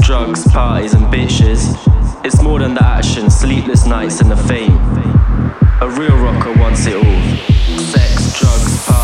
drugs, parties, and bitches. It's more than the action, sleepless nights, and the fame. A real rocker wants it all sex, drugs, parties.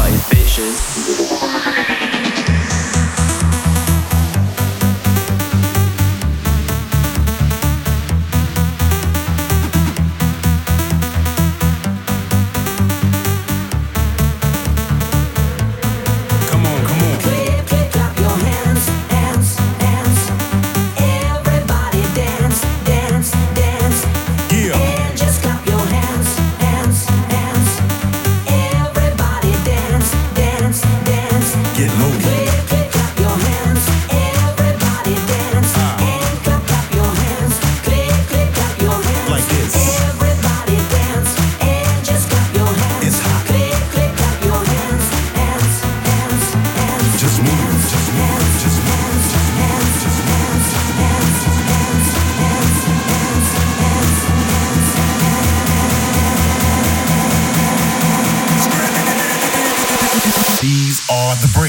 the